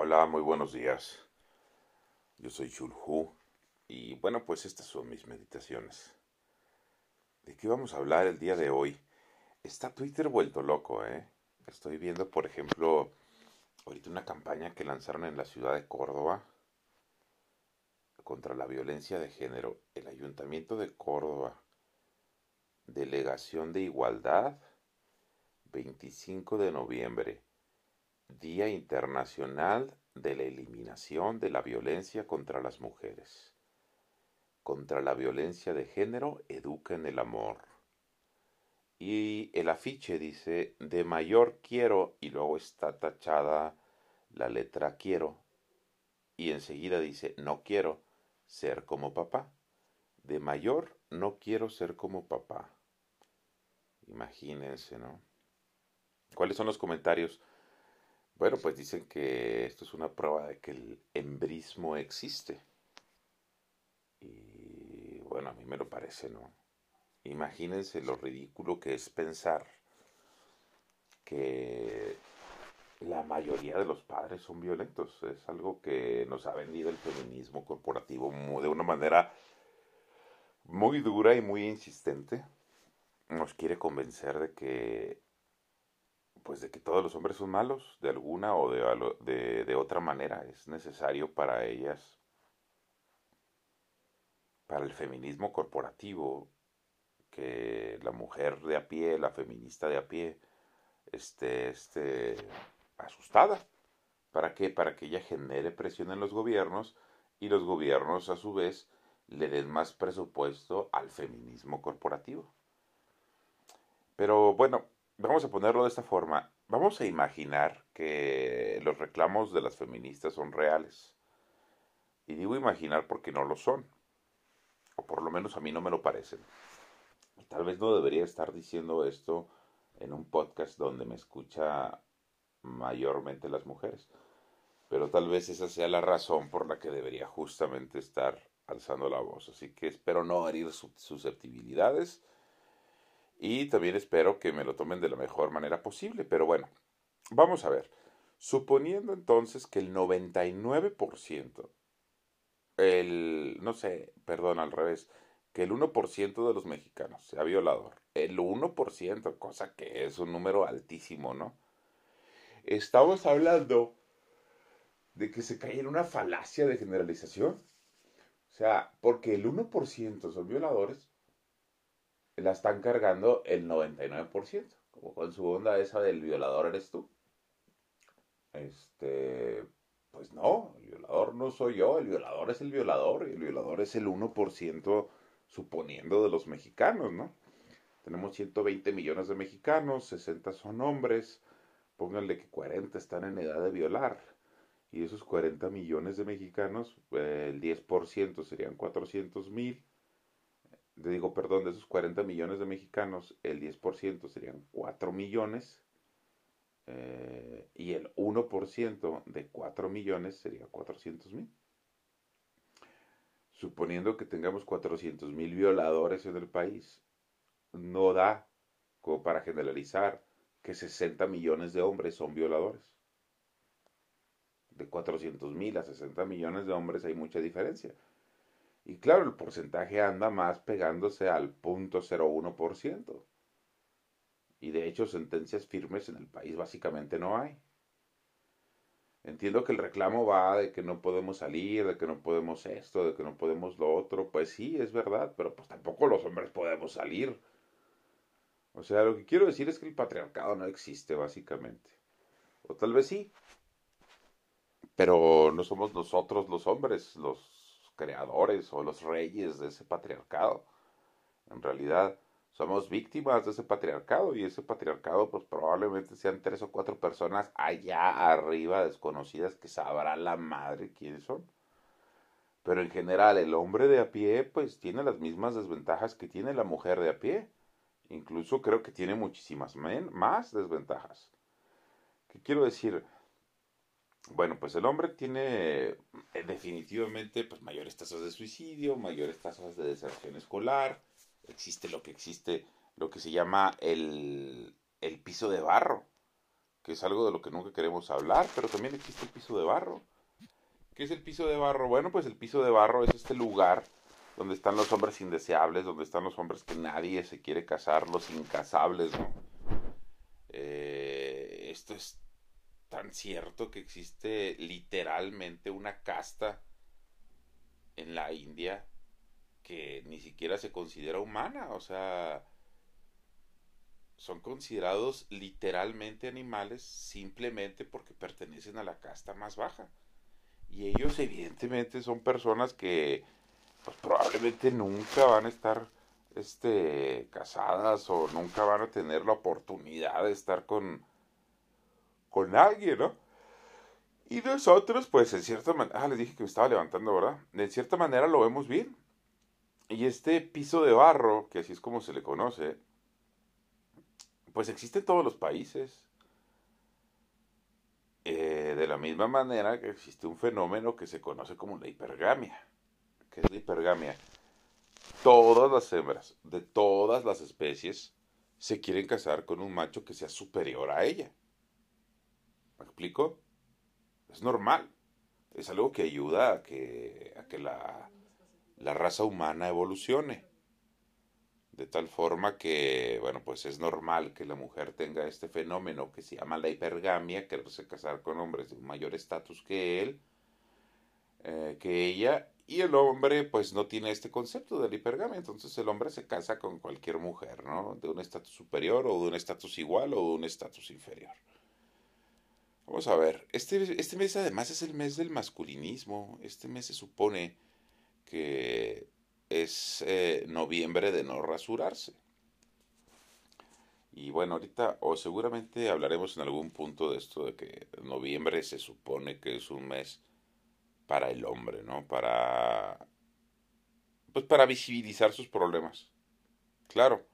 Hola, muy buenos días. Yo soy Shulhu y bueno, pues estas son mis meditaciones. ¿De qué vamos a hablar el día de hoy? Está Twitter vuelto loco, ¿eh? Estoy viendo, por ejemplo, ahorita una campaña que lanzaron en la ciudad de Córdoba contra la violencia de género. El Ayuntamiento de Córdoba, Delegación de Igualdad, 25 de noviembre Día Internacional de la Eliminación de la Violencia contra las Mujeres. Contra la violencia de género, educa en el amor. Y el afiche dice, de mayor quiero, y luego está tachada la letra quiero. Y enseguida dice, no quiero ser como papá. De mayor no quiero ser como papá. Imagínense, ¿no? ¿Cuáles son los comentarios? Bueno, pues dicen que esto es una prueba de que el embrismo existe. Y bueno, a mí me lo parece, ¿no? Imagínense lo ridículo que es pensar que la mayoría de los padres son violentos. Es algo que nos ha vendido el feminismo corporativo de una manera muy dura y muy insistente. Nos quiere convencer de que pues de que todos los hombres son malos de alguna o de, de, otra manera. Es necesario para ellas, para el feminismo corporativo, que la mujer de a pie, la feminista de a pie, esté, asustada. ¿Para qué? Para que ella genere presión en los gobiernos y los gobiernos a su vez le den más presupuesto al feminismo corporativo. Pero bueno, vamos a ponerlo de esta forma. Vamos a imaginar que los reclamos de las feministas son reales. Y digo imaginar porque no lo son. O por lo menos a mí no me lo parecen. Tal vez no debería estar diciendo esto en un podcast donde me escucha mayormente las mujeres. Pero tal vez esa sea la razón por la que debería justamente estar alzando la voz. Así que espero no herir susceptibilidades y también espero que me lo tomen de la mejor manera posible. Pero bueno, vamos a ver. Suponiendo entonces que el 99%, el, no sé, perdón, al revés, que el 1% de los mexicanos sea violador, el 1%, cosa que es un número altísimo, ¿no? Estamos hablando de que se cae en una falacia de generalización. O sea, porque el 1% son violadores, la están cargando el 99%, como con su onda esa del violador eres tú. Este, pues no, el violador no soy yo, el violador es el violador y el violador es el 1% suponiendo de los mexicanos, ¿no? Tenemos 120 millones de mexicanos, 60 son hombres, pónganle que 40 están en edad de violar. Y esos 40 millones de mexicanos, eh, el 10% serían 400 mil te digo, perdón, de esos 40 millones de mexicanos, el 10% serían 4 millones eh, y el 1% de 4 millones sería 400 mil. Suponiendo que tengamos 400 mil violadores en el país, no da como para generalizar que 60 millones de hombres son violadores. De 400 mil a 60 millones de hombres hay mucha diferencia. Y claro, el porcentaje anda más pegándose al 0.01%. Y de hecho, sentencias firmes en el país básicamente no hay. Entiendo que el reclamo va de que no podemos salir, de que no podemos esto, de que no podemos lo otro. Pues sí, es verdad, pero pues tampoco los hombres podemos salir. O sea, lo que quiero decir es que el patriarcado no existe, básicamente. O tal vez sí. Pero no somos nosotros los hombres los creadores o los reyes de ese patriarcado. En realidad somos víctimas de ese patriarcado y ese patriarcado pues probablemente sean tres o cuatro personas allá arriba desconocidas que sabrá la madre quiénes son. Pero en general el hombre de a pie pues tiene las mismas desventajas que tiene la mujer de a pie. Incluso creo que tiene muchísimas más desventajas. ¿Qué quiero decir? Bueno, pues el hombre tiene eh, definitivamente pues, mayores tasas de suicidio, mayores tasas de deserción escolar, existe lo que existe, lo que se llama el, el piso de barro, que es algo de lo que nunca queremos hablar, pero también existe el piso de barro. ¿Qué es el piso de barro? Bueno, pues el piso de barro es este lugar donde están los hombres indeseables, donde están los hombres que nadie se quiere casar, los incasables, ¿no? Eh, esto es tan cierto que existe literalmente una casta en la India que ni siquiera se considera humana, o sea, son considerados literalmente animales simplemente porque pertenecen a la casta más baja. Y ellos evidentemente son personas que pues probablemente nunca van a estar este casadas o nunca van a tener la oportunidad de estar con con alguien, ¿no? Y nosotros, pues en cierta manera, ah, les dije que me estaba levantando, ¿verdad? En cierta manera lo vemos bien. Y este piso de barro, que así es como se le conoce, pues existe en todos los países. Eh, de la misma manera que existe un fenómeno que se conoce como la hipergamia. ¿Qué es la hipergamia? Todas las hembras de todas las especies se quieren casar con un macho que sea superior a ella. ¿Me explico? Es normal. Es algo que ayuda a que, a que la, la raza humana evolucione. De tal forma que, bueno, pues es normal que la mujer tenga este fenómeno que se llama la hipergamia, quererse casar con hombres de un mayor estatus que él, eh, que ella, y el hombre pues no tiene este concepto de la hipergamia, entonces el hombre se casa con cualquier mujer, ¿no? De un estatus superior o de un estatus igual o de un estatus inferior. Vamos a ver, este, este mes además es el mes del masculinismo, este mes se supone que es eh, noviembre de no rasurarse. Y bueno, ahorita o seguramente hablaremos en algún punto de esto de que noviembre se supone que es un mes para el hombre, ¿no? Para pues para visibilizar sus problemas. Claro,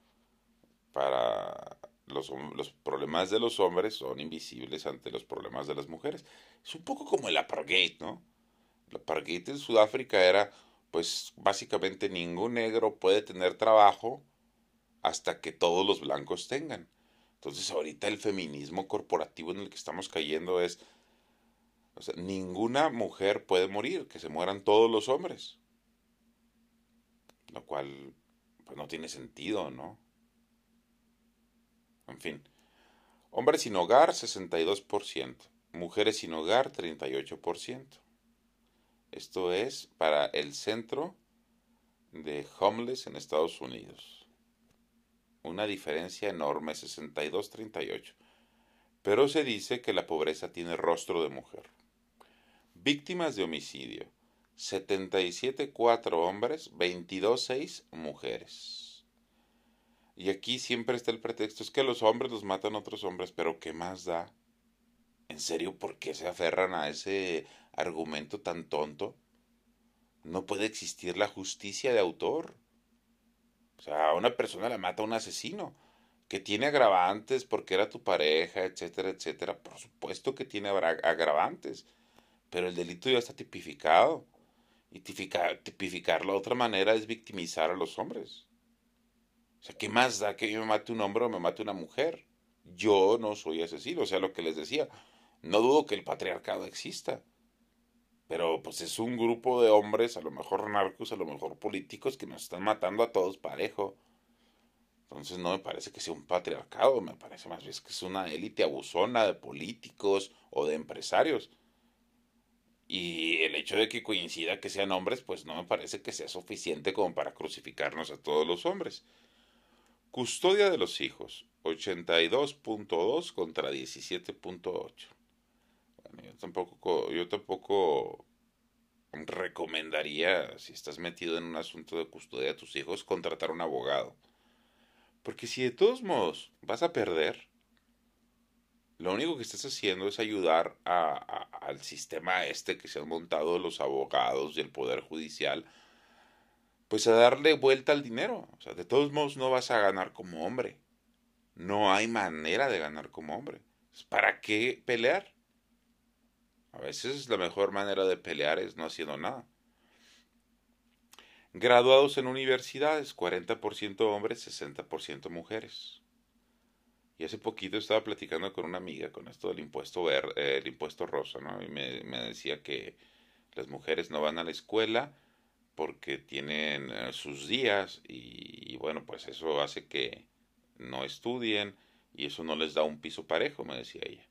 para los, los, problemas de los hombres son invisibles ante los problemas de las mujeres. Es un poco como el apartheid, ¿no? El apartheid en Sudáfrica era pues básicamente ningún negro puede tener trabajo hasta que todos los blancos tengan. Entonces ahorita el feminismo corporativo en el que estamos cayendo es, o sea, ninguna mujer puede morir, que se mueran todos los hombres. Lo cual, pues no tiene sentido, ¿no? En fin. Hombres sin hogar, 62%. Mujeres sin hogar, 38%. Esto es para el centro de homeless en Estados Unidos. Una diferencia enorme, 62-38. Pero se dice que la pobreza tiene rostro de mujer. Víctimas de homicidio, 77-4 hombres, 22-6 mujeres. Y aquí siempre está el pretexto, es que los hombres los matan otros hombres, pero ¿qué más da? ¿En serio por qué se aferran a ese argumento tan tonto? No puede existir la justicia de autor. O sea, a una persona la mata un asesino que tiene agravantes porque era tu pareja, etcétera, etcétera. Por supuesto que tiene agravantes, pero el delito ya está tipificado. Y tipificar, tipificarlo de otra manera es victimizar a los hombres. O sea, ¿qué más da que yo me mate un hombre o me mate una mujer? Yo no soy asesino, o sea, lo que les decía. No dudo que el patriarcado exista. Pero pues es un grupo de hombres, a lo mejor narcos, a lo mejor políticos, que nos están matando a todos parejo. Entonces no me parece que sea un patriarcado, me parece más bien que es una élite abusona de políticos o de empresarios. Y el hecho de que coincida que sean hombres, pues no me parece que sea suficiente como para crucificarnos a todos los hombres. Custodia de los hijos, 82.2 contra 17.8 yo tampoco, yo tampoco recomendaría, si estás metido en un asunto de custodia de tus hijos, contratar un abogado. Porque si de todos modos vas a perder, lo único que estás haciendo es ayudar al sistema este que se han montado los abogados y el Poder Judicial, pues a darle vuelta al dinero. O sea, de todos modos no vas a ganar como hombre. No hay manera de ganar como hombre. ¿Para qué pelear? A veces la mejor manera de pelear es no haciendo nada. Graduados en universidades, 40% hombres, 60% mujeres. Y hace poquito estaba platicando con una amiga con esto del impuesto ver, eh, el impuesto rosa, ¿no? Y me, me, decía que las mujeres no van a la escuela porque tienen eh, sus días y, bueno, pues eso hace que no estudien y eso no les da un piso parejo, me decía ella.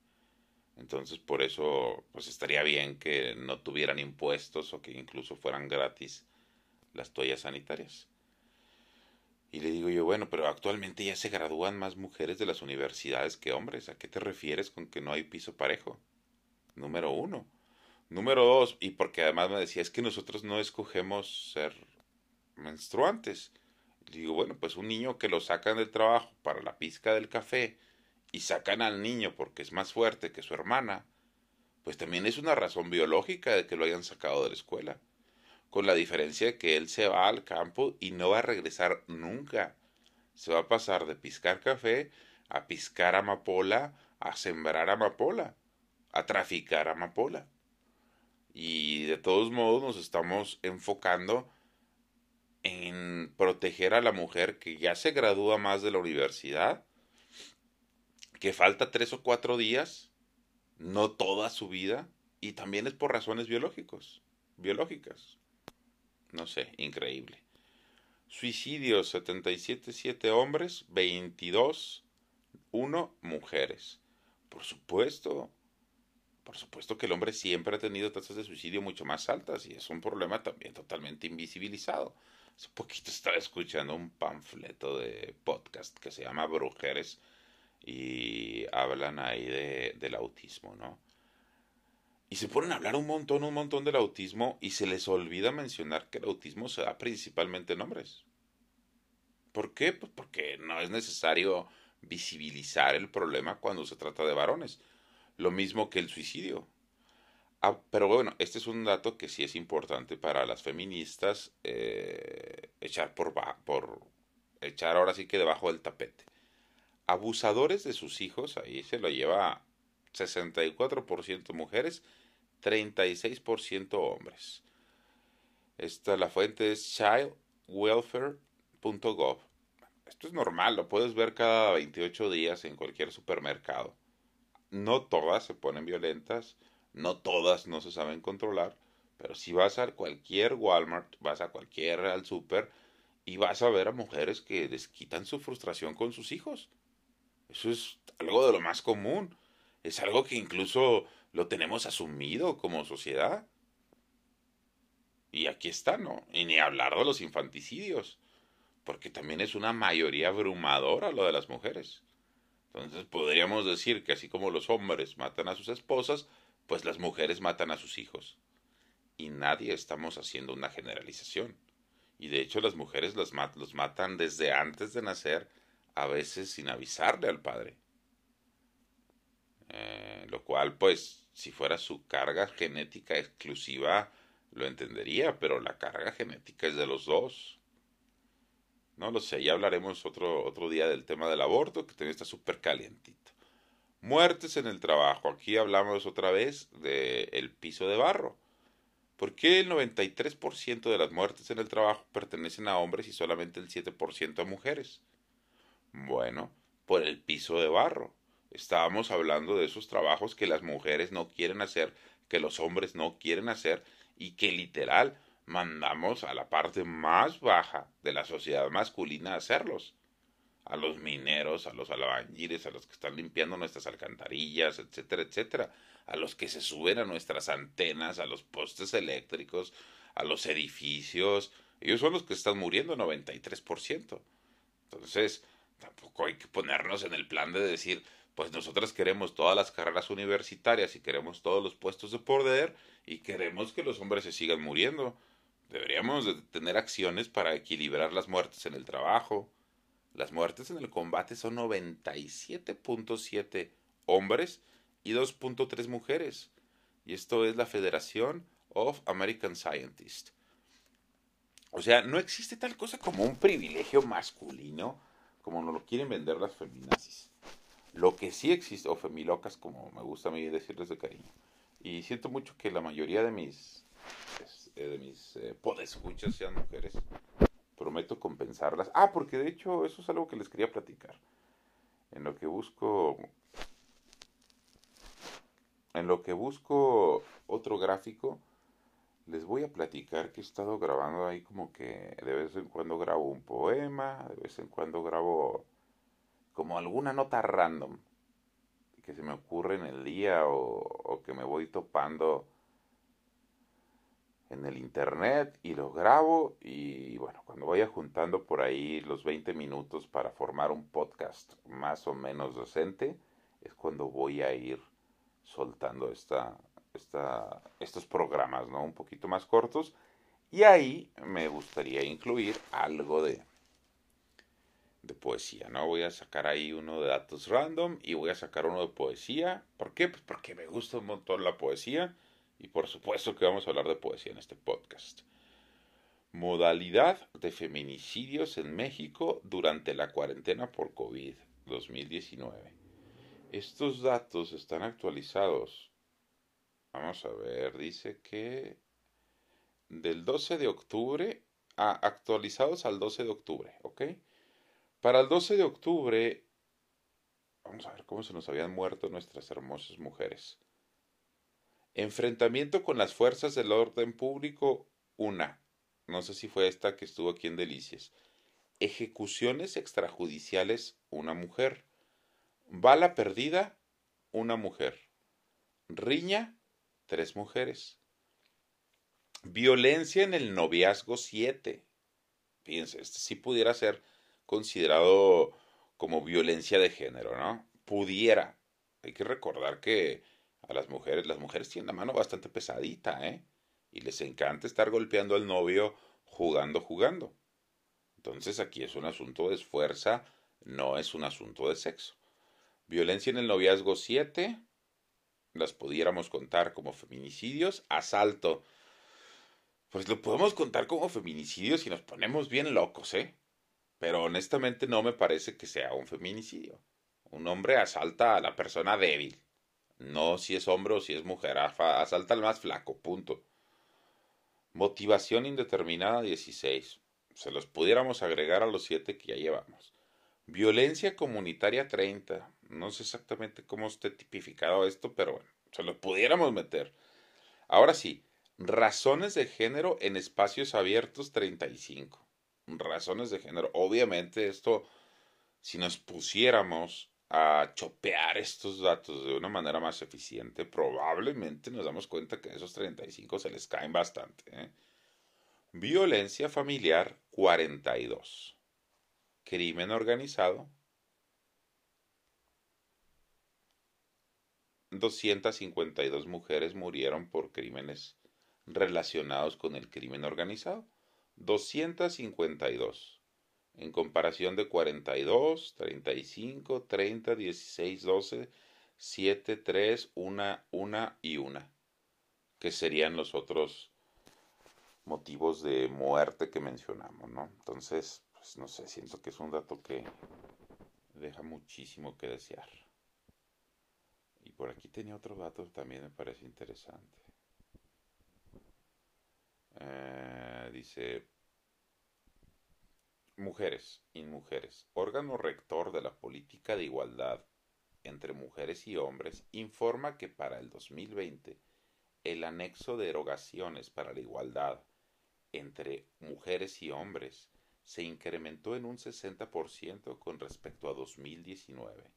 Entonces, por eso, pues estaría bien que no tuvieran impuestos o que incluso fueran gratis las toallas sanitarias. Y le digo yo, bueno, pero actualmente ya se gradúan más mujeres de las universidades que hombres. ¿A qué te refieres con que no hay piso parejo? Número uno. Número dos, y porque además me decía, es que nosotros no escogemos ser menstruantes. Digo, bueno, pues un niño que lo sacan del trabajo para la pizca del café y sacan al niño porque es más fuerte que su hermana, pues también es una razón biológica de que lo hayan sacado de la escuela con la diferencia de que él se va al campo y no va a regresar nunca. Se va a pasar de piscar café a piscar amapola, a sembrar amapola, a traficar amapola. Y de todos modos nos estamos enfocando en proteger a la mujer que ya se gradúa más de la universidad, que falta tres o cuatro días, no toda su vida, y también es por razones biológicos, biológicas no sé, increíble. Suicidios 77 7 hombres, 22 1 mujeres. Por supuesto, por supuesto que el hombre siempre ha tenido tasas de suicidio mucho más altas y es un problema también totalmente invisibilizado. Hace poquito estaba escuchando un panfleto de podcast que se llama Brujeres y hablan ahí de, del autismo, ¿no? Y se ponen a hablar un montón, un montón del autismo y se les olvida mencionar que el autismo se da principalmente en hombres. ¿Por qué? Pues porque no es necesario visibilizar el problema cuando se trata de varones. Lo mismo que el suicidio. Ah, pero bueno, este es un dato que sí es importante para las feministas eh, echar por, por echar ahora sí que debajo del tapete. Abusadores de sus hijos, ahí se lo lleva 64% mujeres 36% hombres. Esta, la fuente es childwelfare.gov. Esto es normal, lo puedes ver cada 28 días en cualquier supermercado. No todas se ponen violentas, no todas no se saben controlar, pero si vas a cualquier Walmart, vas a cualquier al super y vas a ver a mujeres que les quitan su frustración con sus hijos. Eso es algo de lo más común. Es algo que incluso lo tenemos asumido como sociedad. Y aquí está, ¿no? Y ni hablar de los infanticidios, porque también es una mayoría abrumadora lo de las mujeres. Entonces podríamos decir que así como los hombres matan a sus esposas, pues las mujeres matan a sus hijos. Y nadie estamos haciendo una generalización. Y de hecho las mujeres los, matan desde antes de nacer, a veces sin avisarle al padre. Eh, lo cual pues si fuera su carga genética exclusiva, lo entendería, pero la carga genética es de los dos. No lo sé, ya hablaremos otro, otro día del tema del aborto, que también está súper calientito. Muertes en el trabajo. Aquí hablamos otra vez del el piso de barro. ¿Por qué el 93% de las muertes en el trabajo pertenecen a hombres y solamente el 7% a mujeres? Bueno, por el piso de barro. Estábamos hablando de esos trabajos que las mujeres no quieren hacer, que los hombres no quieren hacer y que literal mandamos a la parte más baja de la sociedad masculina a hacerlos. A los mineros, a los albañiles, a los que están limpiando nuestras alcantarillas, etcétera, etcétera. A los que se suben a nuestras antenas, a los postes eléctricos, a los edificios. Ellos son los que están muriendo 93%. Entonces, tampoco hay que ponernos en el plan de decir, pues nosotras queremos todas las carreras universitarias y queremos todos los puestos de poder y queremos que los hombres se sigan muriendo. Deberíamos de tener acciones para equilibrar las muertes en el trabajo. Las muertes en el combate son 97.7 hombres y 2.3 mujeres. Y esto es la Federación of American Scientists. O sea, no existe tal cosa como un privilegio masculino como nos lo quieren vender las feminazis. Lo que sí existe, o femilocas, como me gusta a mí decirles de cariño. Y siento mucho que la mayoría de mis, de mis eh, podescuchas sean mujeres. Prometo compensarlas. Ah, porque de hecho eso es algo que les quería platicar. En lo que busco en lo que busco otro gráfico, les voy a platicar que he estado grabando ahí como que de vez en cuando grabo un poema, de vez en cuando grabo como alguna nota random que se me ocurre en el día o, que me voy topando en el internet y lo grabo y bueno, cuando vaya juntando por ahí los 20 minutos para formar un podcast más o menos docente, es cuando voy a ir soltando esta, esta, estos programas, ¿no? Un poquito más cortos. Y ahí me gustaría incluir algo de, de poesía, ¿no? Voy a sacar ahí uno de datos random y voy a sacar uno de poesía. ¿Por qué? Pues porque me gusta un montón la poesía y por supuesto que vamos a hablar de poesía en este podcast. Modalidad de feminicidios en México durante la cuarentena por COVID 2019. Estos datos están actualizados. Vamos a ver, dice que del 12 de octubre, ah, actualizados al 12 de octubre, ¿ok? Para el 12 de octubre, vamos a ver cómo se nos habían muerto nuestras hermosas mujeres. Enfrentamiento con las fuerzas del orden público, una. No sé si fue esta que estuvo aquí en Delicias. Ejecuciones extrajudiciales, una mujer. Bala perdida, una mujer. Riña, tres mujeres. Violencia en el noviazgo, siete. Fíjense, este sí pudiera ser considerado como violencia de género, ¿no? Pudiera. Hay que recordar que a las mujeres, las mujeres tienen la mano bastante pesadita, ¿eh? Y les encanta estar golpeando al novio jugando, jugando. Entonces aquí es un asunto de fuerza, no es un asunto de sexo. Violencia en el noviazgo 7, las pudiéramos contar como feminicidios. Asalto, pues lo podemos contar como feminicidios si nos ponemos bien locos, ¿eh? Pero honestamente no me parece que sea un feminicidio. Un hombre asalta a la persona débil. No si es hombre o si es mujer. Asalta al más flaco, punto. Motivación indeterminada 16. Se los pudiéramos agregar a los 7 que ya llevamos. Violencia comunitaria 30 no sé exactamente cómo esté tipificado esto, pero bueno, se lo pudiéramos meter. Ahora sí, razones de género en espacios abiertos 35. Razones de género. Obviamente esto, si nos pusiéramos a chopear estos datos de una manera más eficiente, probablemente nos damos cuenta que esos 35 se les caen bastante. ¿eh? Violencia familiar 42. Crimen organizado 252 mujeres murieron por crímenes relacionados con el crimen organizado. 252. En comparación de 42, 35, 30, 16, 12, 7, 3, 1, 1 y 1. Que serían los otros motivos de muerte que mencionamos, ¿no? Entonces, pues no sé, siento que es un dato que deja muchísimo que desear. Y por aquí tenía otro dato que también me parece interesante. Eh, dice, mujeres, mujeres, órgano rector de la política de igualdad entre mujeres y hombres, informa que para el 2020 el anexo de erogaciones para la igualdad entre mujeres y hombres se incrementó en un 60% con respecto a 2019,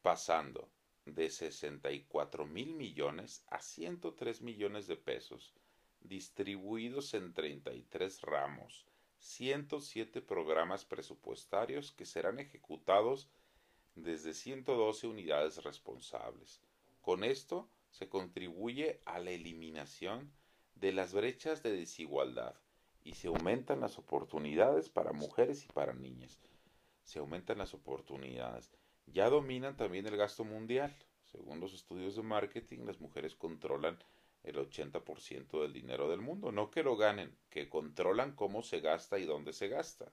pasando de 64 mil millones a 103 millones de pesos, distribuidos en 33 ramos, 107 programas presupuestarios que serán ejecutados desde 112 unidades responsables. Con esto se contribuye a la eliminación de las brechas de desigualdad y se aumentan las oportunidades para mujeres y para niñas. Se aumentan las oportunidades ya dominan también el gasto mundial. Según los estudios de marketing, las mujeres controlan el 80% del dinero del mundo. No que lo ganen, que controlan cómo se gasta y dónde se gasta.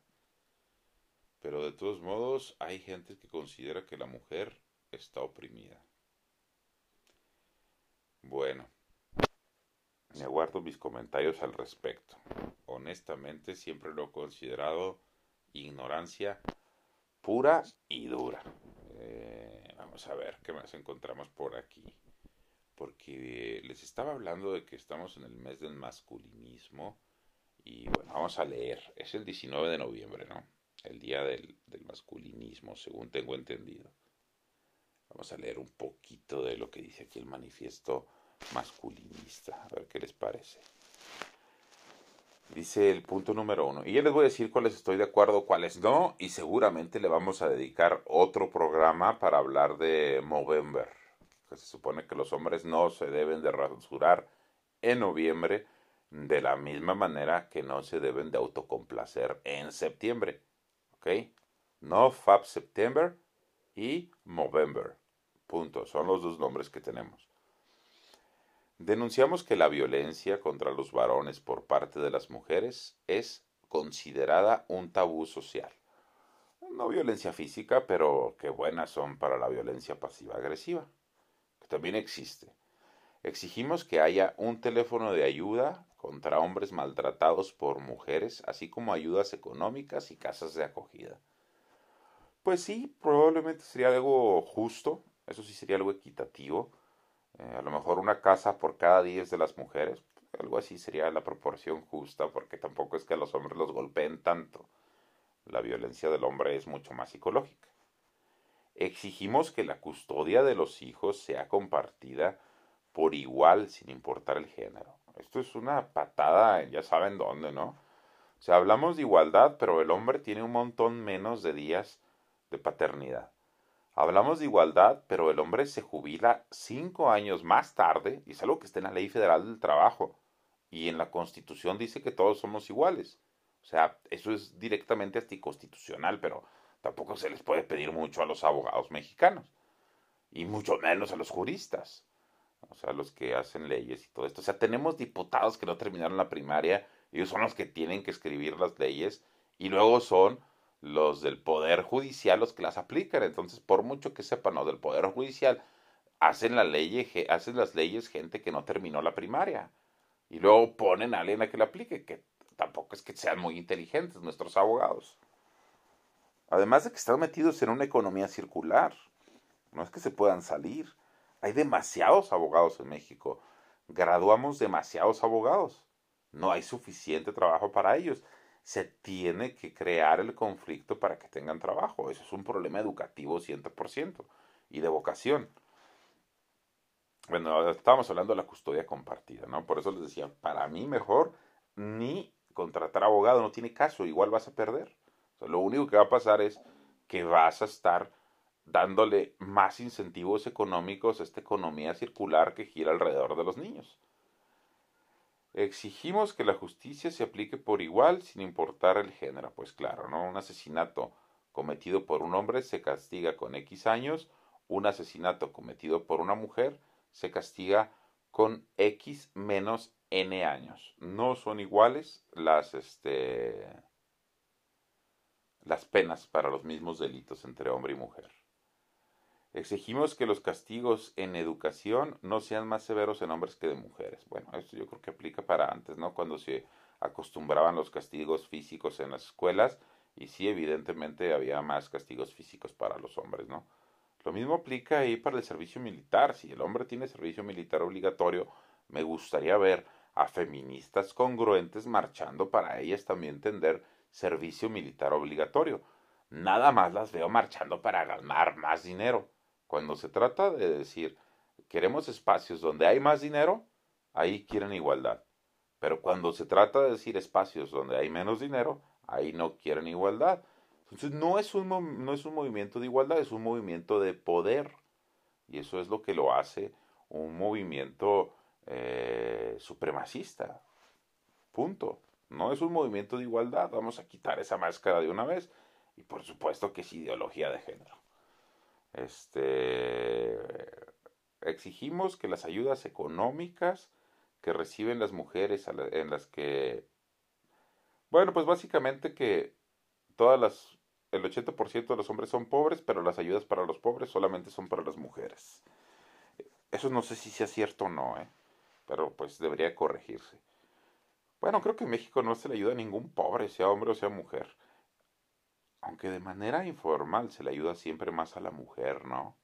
Pero de todos modos, hay gente que considera que la mujer está oprimida. Bueno, me aguardo mis comentarios al respecto. Honestamente, siempre lo he considerado ignorancia pura y dura. Eh, vamos a ver qué más encontramos por aquí. Porque les estaba hablando de que estamos en el mes del masculinismo. Y bueno, vamos a leer. Es el 19 de noviembre, ¿no? El día del, del masculinismo, según tengo entendido. Vamos a leer un poquito de lo que dice aquí el manifiesto masculinista. A ver qué les parece. Dice el punto número uno. Y ya les voy a decir cuáles estoy de acuerdo, cuáles no. Y seguramente le vamos a dedicar otro programa para hablar de Movember. Que se supone que los hombres no se deben de rasurar en noviembre de la misma manera que no se deben de autocomplacer en septiembre. ¿Ok? No Fab September y Movember. Punto. Son los dos nombres que tenemos. Denunciamos que la violencia contra los varones por parte de las mujeres es considerada un tabú social. No violencia física, pero qué buenas son para la violencia pasiva-agresiva, también existe. Exigimos que haya un teléfono de ayuda contra hombres maltratados por mujeres, así como ayudas económicas y casas de acogida. Pues sí, probablemente sería algo justo, eso sí sería algo equitativo, eh, a lo mejor una casa por cada 10 de las mujeres, algo así sería la proporción justa, porque tampoco es que a los hombres los golpeen tanto. La violencia del hombre es mucho más psicológica. Exigimos que la custodia de los hijos sea compartida por igual, sin importar el género. Esto es una patada, ya saben dónde, ¿no? O sea, hablamos de igualdad, pero el hombre tiene un montón menos de días de paternidad. Hablamos de igualdad, pero el hombre se jubila cinco años más tarde, y es algo que está en la Ley Federal del Trabajo, y en la Constitución dice que todos somos iguales. O sea, eso es directamente anticonstitucional, pero tampoco se les puede pedir mucho a los abogados mexicanos, y mucho menos a los juristas, o sea, los que hacen leyes y todo esto. O sea, tenemos diputados que no terminaron la primaria, ellos son los que tienen que escribir las leyes, y luego son los del Poder Judicial los que las aplican. Entonces, por mucho que sepan los del Poder Judicial, hacen, hacen las leyes gente que no terminó la primaria. Y luego ponen a alguien a que la aplique, que tampoco es que sean muy inteligentes nuestros abogados. Además de que están metidos en una economía circular. No es que se puedan salir. Hay demasiados abogados en México. Graduamos demasiados abogados. No hay suficiente trabajo para ellos se tiene que crear el conflicto para que tengan trabajo. Eso es un problema educativo 100% y de vocación. Bueno, estábamos hablando de la custodia compartida, ¿no? Por eso les decía, para mí mejor ni contratar abogado, no tiene caso, igual vas a perder. Lo único que va a pasar es que vas a estar dándole más incentivos económicos a esta economía circular que gira alrededor de los niños. Exigimos que la justicia se aplique por igual sin importar el género. Pues claro, ¿no? Un asesinato cometido por un hombre se castiga con X años, un asesinato cometido por una mujer se castiga con X menos N años. No son iguales las, este, las penas para los mismos delitos entre hombre y mujer. Exigimos que los castigos en educación no sean más severos en hombres que de mujeres. Bueno, esto yo creo que aplica para antes, ¿no? Cuando se acostumbraban los castigos físicos en las escuelas y sí, evidentemente había más castigos físicos para los hombres, ¿no? Lo mismo aplica ahí para el servicio militar. Si el hombre tiene servicio militar obligatorio, me gustaría ver a feministas congruentes marchando para ellas también tener servicio militar obligatorio. Nada más las veo marchando para ganar más dinero. Cuando se trata de decir, queremos espacios donde hay más dinero, ahí quieren igualdad. Pero cuando se trata de decir espacios donde hay menos dinero, ahí no quieren igualdad. Entonces no es un, no es un movimiento de igualdad, es un movimiento de poder. Y eso es lo que lo hace un movimiento eh, supremacista. Punto. No es un movimiento de igualdad. Vamos a quitar esa máscara de una vez. Y por supuesto que es ideología de género. Este, exigimos que las ayudas económicas que reciben las mujeres en las que, bueno, pues básicamente que todas las, el 80% de los hombres son pobres, pero las ayudas para los pobres solamente son para las mujeres. Eso no sé si sea cierto o no, ¿eh? pero pues debería corregirse. Bueno, creo que en México no se le ayuda a ningún pobre, sea hombre o sea mujer. aunque de manera informal se le ayuda siempre más a la mujer, ¿no?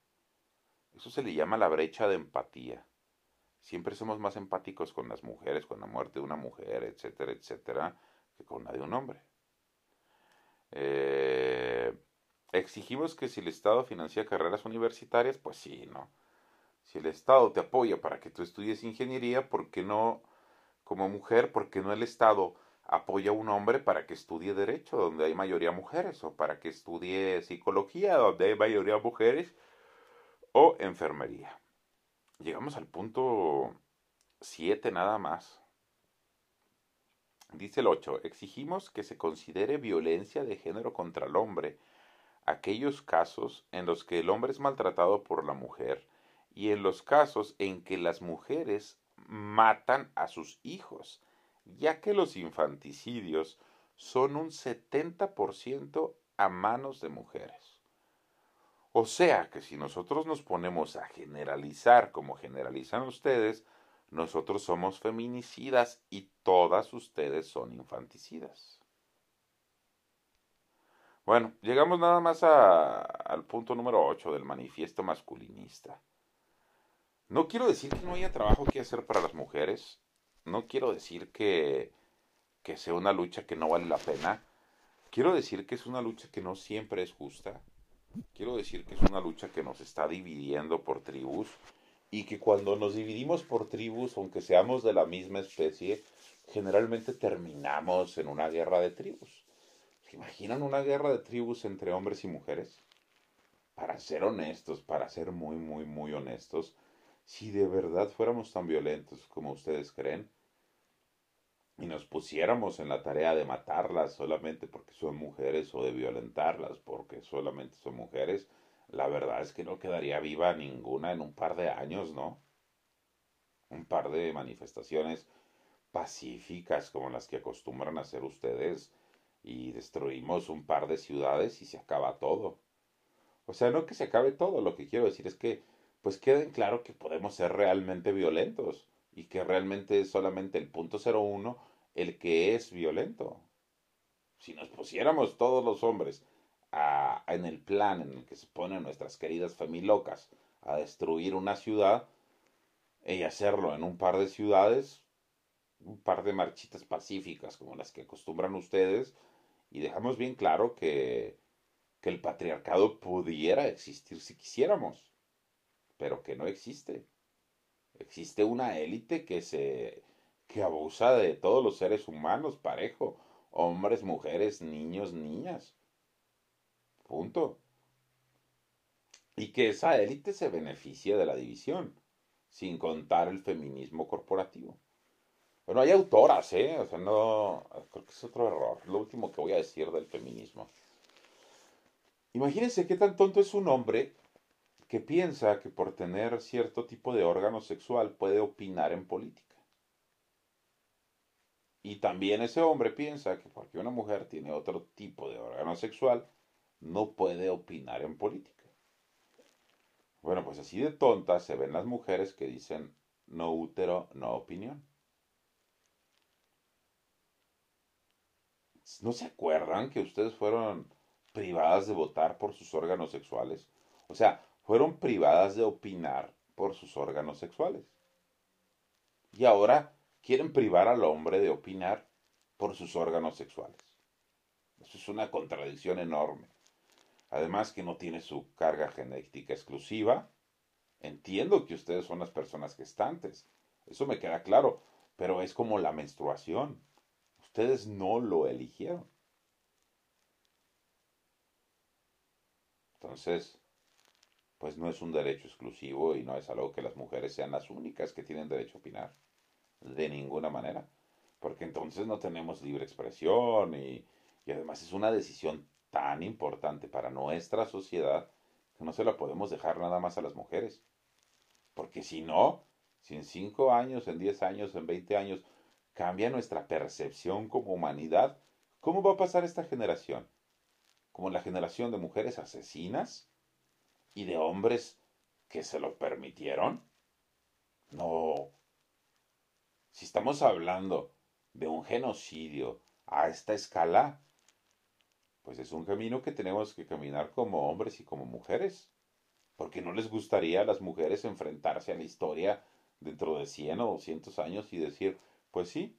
Eso se le llama la brecha de empatía. Siempre somos más empáticos con las mujeres, con la muerte de una mujer, etcétera, etcétera, que con la de un hombre. Eh, exigimos que si el Estado financia carreras universitarias, pues sí, ¿no? Si el Estado te apoya para que tú estudies ingeniería, ¿por qué no, como mujer, por qué no el Estado apoya a un hombre para que estudie derecho, donde hay mayoría mujeres, o para que estudie psicología, donde hay mayoría mujeres, o enfermería? Llegamos al punto 7 nada más. Dice el 8, exigimos que se considere violencia de género contra el hombre aquellos casos en los que el hombre es maltratado por la mujer y en los casos en que las mujeres matan a sus hijos, ya que los infanticidios son un 70% a manos de mujeres. O sea que si nosotros nos ponemos a generalizar como generalizan ustedes, nosotros somos feminicidas y todas ustedes son infanticidas. Bueno, llegamos nada más al punto número 8 del manifiesto masculinista. No quiero decir que no haya trabajo que hacer para las mujeres, no quiero decir que, que sea una lucha que no vale la pena, quiero decir que es una lucha que no siempre es justa, quiero decir que es una lucha que nos está dividiendo por tribus y que cuando nos dividimos por tribus, aunque seamos de la misma especie, generalmente terminamos en una guerra de tribus. ¿Se imaginan una guerra de tribus entre hombres y mujeres? Para ser honestos, para ser muy, muy, muy honestos, si de verdad fuéramos tan violentos como ustedes creen, y nos pusiéramos en la tarea de matarlas solamente porque son mujeres o de violentarlas porque solamente son mujeres, la verdad es que no quedaría viva ninguna en un par de años, ¿no? Un par de manifestaciones pacíficas como las que acostumbran a hacer ustedes y destruimos un par de ciudades y se acaba todo. O sea, no que se acabe todo, lo que quiero decir es que pues queden claro que podemos ser realmente violentos y que realmente es solamente el punto 01 el que es violento. Si nos pusiéramos todos los hombres a, en el plan en el que se ponen nuestras queridas femilocas a destruir una ciudad y hacerlo en un par de ciudades, un par de marchitas pacíficas como las que acostumbran ustedes, y dejamos bien claro que, que el patriarcado pudiera existir si quisiéramos, pero que no existe. Existe una élite que se que abusa de todos los seres humanos parejo, hombres, mujeres, niños, niñas. Punto. Y que esa élite se beneficia de la división, sin contar el feminismo corporativo. Bueno, hay autoras, ¿eh? O sea, no. Creo que es otro error. Lo último que voy a decir del feminismo. Imagínense qué tan tonto es un hombre que piensa que por tener cierto tipo de órgano sexual puede opinar en política. Y también ese hombre piensa que porque una mujer tiene otro tipo de órgano sexual, no puede opinar en política. Bueno, pues así de tontas se ven las mujeres que dicen no útero, no opinión. ¿No se acuerdan que ustedes fueron privadas de votar por sus órganos sexuales? O sea, fueron privadas de opinar por sus órganos sexuales. Y ahora quieren privar al hombre de opinar por sus órganos sexuales. Eso es una contradicción enorme. Además que no tiene su carga genética exclusiva. Entiendo que ustedes son las personas gestantes. Eso me queda claro. Pero es como la menstruación. Ustedes no lo eligieron. Entonces, pues no es un derecho exclusivo y no es algo que las mujeres sean las únicas que tienen derecho a opinar. De ninguna manera. Porque entonces no tenemos libre expresión y, y además es una decisión tan importante para nuestra sociedad que no se la podemos dejar nada más a las mujeres. Porque si no, si en cinco años, en diez años, en veinte años cambia nuestra percepción como humanidad, ¿cómo va a pasar esta generación? ¿Como la generación de mujeres asesinas y de hombres que se lo permitieron? No. Si estamos hablando de un genocidio a esta escala, pues es un camino que tenemos que caminar como hombres y como mujeres. Porque no les gustaría a las mujeres enfrentarse a la historia dentro de 100 o 200 años y decir, pues sí,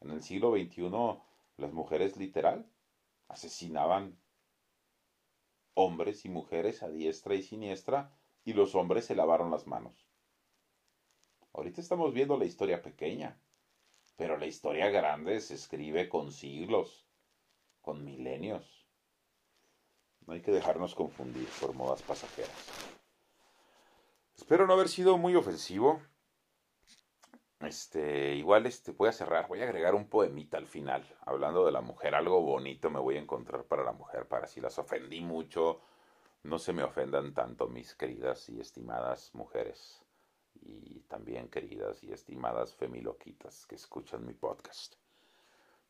en el siglo XXI las mujeres literal asesinaban hombres y mujeres a diestra y siniestra y los hombres se lavaron las manos. Ahorita estamos viendo la historia pequeña, pero la historia grande se escribe con siglos, con milenios. No hay que dejarnos confundir por modas pasajeras. Espero no haber sido muy ofensivo. Este, igual este, voy a cerrar, voy a agregar un poemita al final, hablando de la mujer, algo bonito me voy a encontrar para la mujer, para si las ofendí mucho, no se me ofendan tanto mis queridas y estimadas mujeres y también queridas y estimadas femiloquitas que escuchan mi podcast.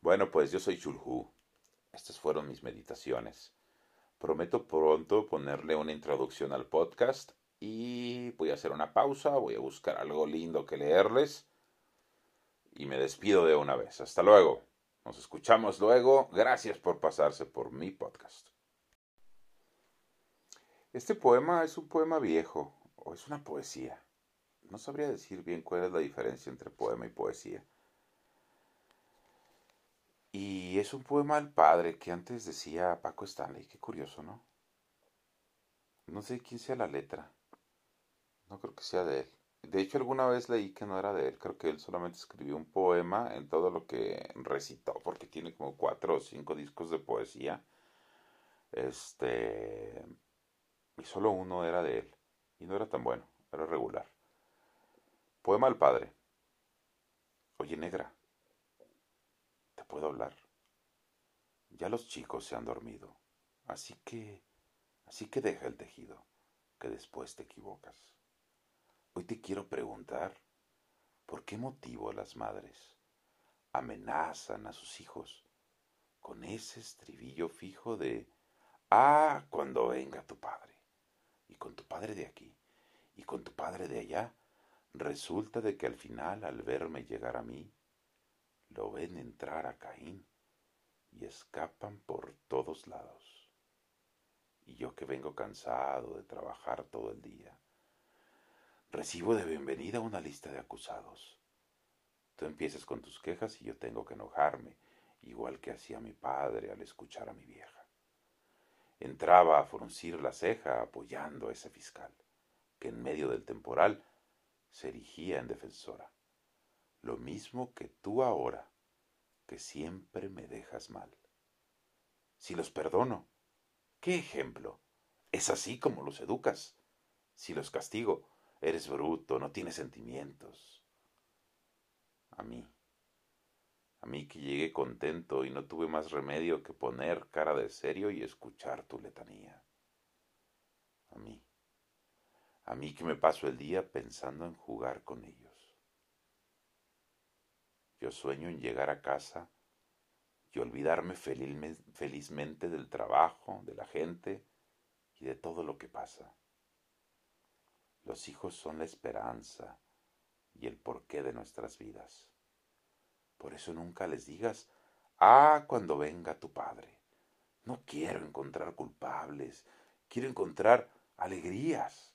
Bueno, pues yo soy Chulhu. Estas fueron mis meditaciones. Prometo pronto ponerle una introducción al podcast y voy a hacer una pausa, voy a buscar algo lindo que leerles y me despido de una vez. Hasta luego. Nos escuchamos luego. Gracias por pasarse por mi podcast. Este poema es un poema viejo o es una poesía. No sabría decir bien cuál es la diferencia entre poema y poesía. Y es un poema al padre que antes decía Paco Stanley. Qué curioso, ¿no? No sé quién sea la letra. No creo que sea de él. De hecho, alguna vez leí que no era de él. Creo que él solamente escribió un poema en todo lo que recitó, porque tiene como cuatro o cinco discos de poesía. Este. Y solo uno era de él. Y no era tan bueno, era regular. Poema al padre. Oye, negra, ¿te puedo hablar? Ya los chicos se han dormido, así que, así que deja el tejido, que después te equivocas. Hoy te quiero preguntar, ¿por qué motivo las madres amenazan a sus hijos con ese estribillo fijo de, ah, cuando venga tu padre, y con tu padre de aquí, y con tu padre de allá, Resulta de que al final, al verme llegar a mí, lo ven entrar a Caín y escapan por todos lados. Y yo que vengo cansado de trabajar todo el día, recibo de bienvenida una lista de acusados. Tú empiezas con tus quejas y yo tengo que enojarme, igual que hacía mi padre al escuchar a mi vieja. Entraba a fruncir la ceja apoyando a ese fiscal, que en medio del temporal se erigía en defensora. Lo mismo que tú ahora, que siempre me dejas mal. Si los perdono, ¿qué ejemplo? Es así como los educas. Si los castigo, eres bruto, no tienes sentimientos. A mí, a mí que llegué contento y no tuve más remedio que poner cara de serio y escuchar tu letanía. A mí, a mí que me paso el día pensando en jugar con ellos. Yo sueño en llegar a casa y olvidarme felizmente del trabajo, de la gente y de todo lo que pasa. Los hijos son la esperanza y el porqué de nuestras vidas. Por eso nunca les digas, ah, cuando venga tu padre. No quiero encontrar culpables, quiero encontrar alegrías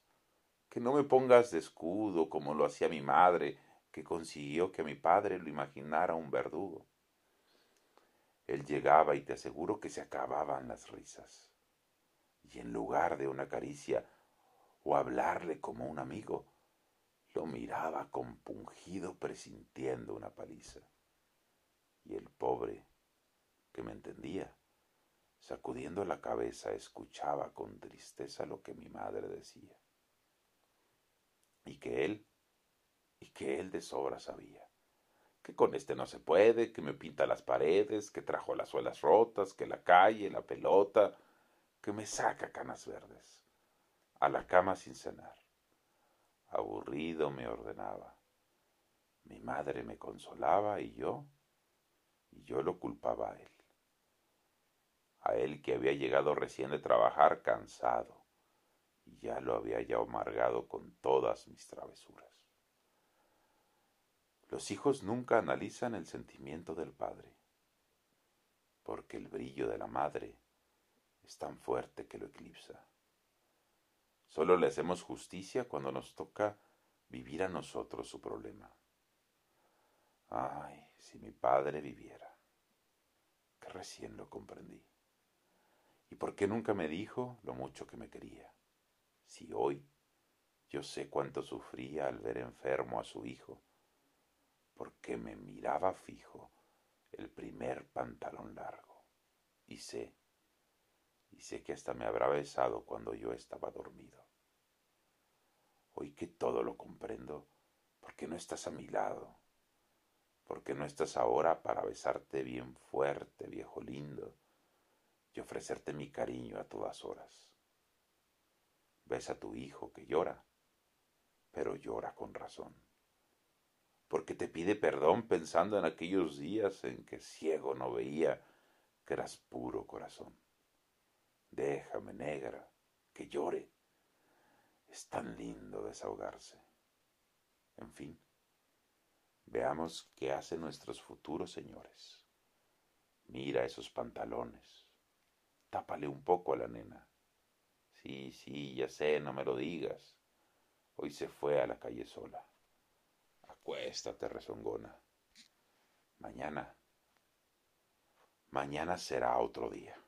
que no me pongas de escudo como lo hacía mi madre, que consiguió que mi padre lo imaginara un verdugo. Él llegaba y te aseguro que se acababan las risas. Y en lugar de una caricia o hablarle como un amigo, lo miraba compungido presintiendo una paliza. Y el pobre, que me entendía, sacudiendo la cabeza, escuchaba con tristeza lo que mi madre decía. Y que él, y que él de sobra sabía, que con este no se puede, que me pinta las paredes, que trajo las suelas rotas, que la calle, la pelota, que me saca canas verdes, a la cama sin cenar. Aburrido me ordenaba. Mi madre me consolaba y yo, y yo lo culpaba a él. A él que había llegado recién de trabajar cansado, y ya lo había ya amargado con todas mis travesuras. Los hijos nunca analizan el sentimiento del padre, porque el brillo de la madre es tan fuerte que lo eclipsa. Solo le hacemos justicia cuando nos toca vivir a nosotros su problema. Ay, si mi padre viviera, que recién lo comprendí. ¿Y por qué nunca me dijo lo mucho que me quería? Si hoy yo sé cuánto sufría al ver enfermo a su hijo, porque me miraba fijo el primer pantalón largo. Y sé, y sé que hasta me habrá besado cuando yo estaba dormido. Hoy que todo lo comprendo, ¿por qué no estás a mi lado? ¿Por qué no estás ahora para besarte bien fuerte, viejo lindo, y ofrecerte mi cariño a todas horas? Ves a tu hijo que llora, pero llora con razón porque te pide perdón pensando en aquellos días en que ciego no veía que eras puro corazón. Déjame, negra, que llore. Es tan lindo desahogarse. En fin, veamos qué hacen nuestros futuros señores. Mira esos pantalones. Tápale un poco a la nena. Sí, sí, ya sé, no me lo digas. Hoy se fue a la calle sola. Acuéstate, rezongona. Mañana, mañana será otro día.